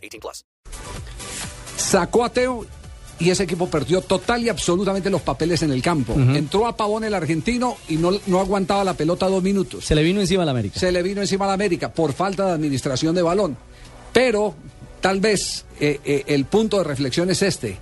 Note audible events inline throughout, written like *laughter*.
18 plus. Sacó a Teo y ese equipo perdió total y absolutamente los papeles en el campo. Entró a Pavón el argentino y no, no aguantaba la pelota dos minutos. Se le vino encima a la América. Se le vino encima a la América por falta de administración de balón. Pero tal vez eh, eh, el punto de reflexión es este.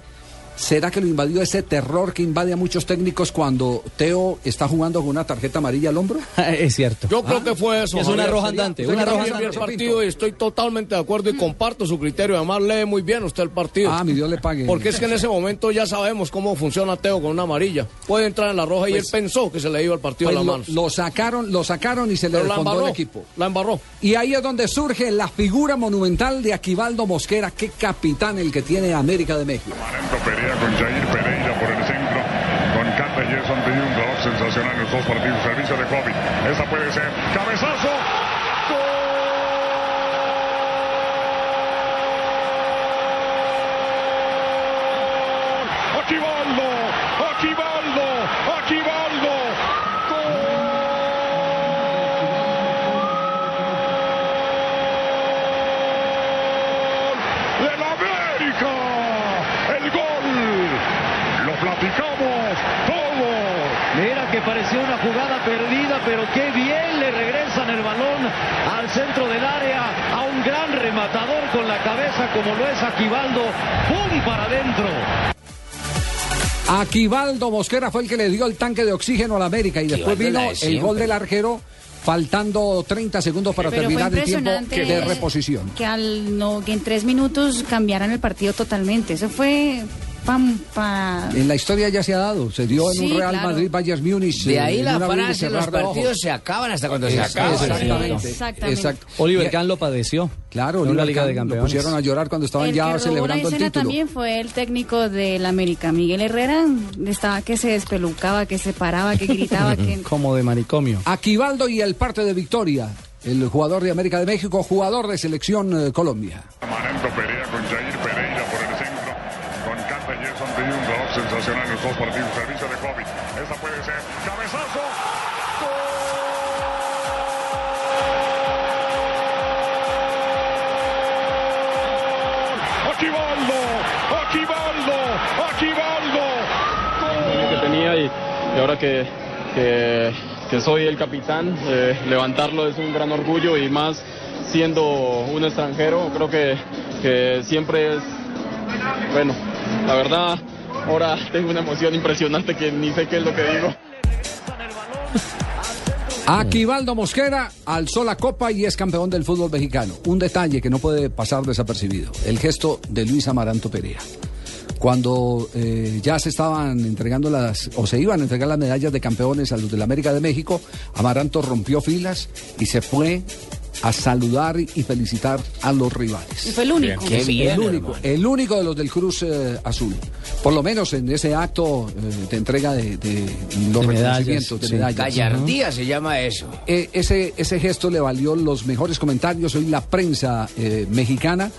¿Será que lo invadió ese terror que invade a muchos técnicos cuando Teo está jugando con una tarjeta amarilla al hombro? *laughs* es cierto. Yo creo que fue eso. Es una Javier. roja andante, una roja el partido y estoy totalmente de acuerdo y comparto su criterio. Además, lee muy bien usted el partido. Ah, mi Dios le pague. Porque es que en ese momento ya sabemos cómo funciona Teo con una amarilla. Puede entrar en la roja y Pues- él pensó que se le iba el partido Pues de las lo, sacaron, lo sacaron y se le Pero la desfondó embarró. el equipo. La embarró. Y ahí es donde surge la figura monumental de Aquivaldo Mosquera, qué capitán el que tiene América de México. Con Jair Pereira por el centro. Con Cata y Gerson de un reloj sensacional en los dos partidos. Servicio de Kobe. Esta puede ser. Cabezazo. ¡Gol! Aquivaldo. Pareció una jugada perdida, pero qué bien le regresan el balón al centro del área a un gran rematador con la cabeza como lo es Aquivaldo. ¡Pum! para adentro. Aquivaldo Mosquera fue el que le dio el tanque de oxígeno a la América y después vino el gol del arquero faltando 30 segundos para Pero terminar el tiempo de reposición. Que, al, no, que en tres minutos cambiaran el partido totalmente. Eso fue pam, pa... En la historia ya se ha dado, se dio en Sí, un Real claro. Madrid Bayern Múnich. De eh, ahí en la frase, los ojos. partidos se acaban hasta cuando se acaban. Exactamente. Exactamente. exacto. Oliver Kahn lo padeció. Claro, en Oliver Liga de Kahn lo Campeones. pusieron a llorar cuando estaban el ya que la celebrando el título. también fue el técnico del América, Miguel Herrera. Estaba que se despelucaba, que se paraba, que gritaba, que... *laughs* Como de manicomio. Aquivaldo y el parte de Victoria, el jugador de América de México, jugador de selección eh, Colombia. Perea con Jair Pereira Sensacional en los dos partidos. Servicio de Kobe. Esta puede ser. Cabezazo. ¡Gol! Aquivaldo. Aquivaldo. Aquivaldo. que tenía y, ahora que, soy el capitán, eh, levantarlo es un gran orgullo y más siendo un extranjero, creo que siempre es, bueno, la verdad, ahora tengo una emoción impresionante que ni sé qué es lo que digo. Aquivaldo Mosquera alzó la copa y es campeón del fútbol mexicano. Un detalle que no puede pasar desapercibido, el gesto de Luis Amaranto Perea. Cuando eh, ya se estaban entregando las, o se iban a entregar las medallas de campeones a los de la América de México, Amaranto rompió filas y se fue a saludar y felicitar a los rivales. Y fue el único. Qué bien, el único, hermano. el único de los del Cruz eh, Azul. Por lo menos en ese acto eh, de entrega de, de los De medallas, reconocimientos, de sí. medallas. Gallardía se llama eso. Eh, ese, ese gesto le valió los mejores comentarios. Hoy la prensa eh, mexicana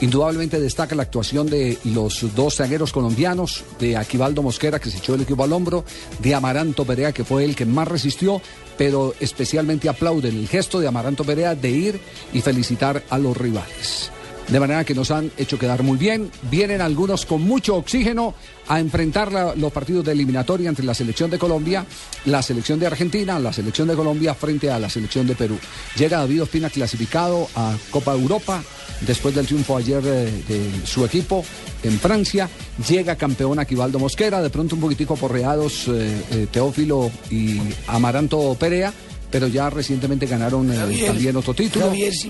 indudablemente destaca la actuación de los dos zagueros colombianos, de Aquivaldo Mosquera, que se echó el equipo al hombro, de Amaranto Perea, que fue el que más resistió, pero especialmente aplauden el gesto de Amaranto Perea de ir y felicitar a los rivales. De manera que nos han hecho quedar muy bien. Vienen algunos con mucho oxígeno a enfrentar la- los partidos de eliminatoria entre la selección de Colombia, la selección de Argentina, la selección de Colombia frente a la selección de Perú. Llega David Ospina clasificado a Copa Europa después del triunfo ayer eh, de su equipo en Francia. Llega campeón Aquivaldo Mosquera, de pronto un poquitico aporreados eh, eh, Teófilo y Amaranto Perea, pero ya recientemente ganaron eh, Javier, también otro título. Javier, sí.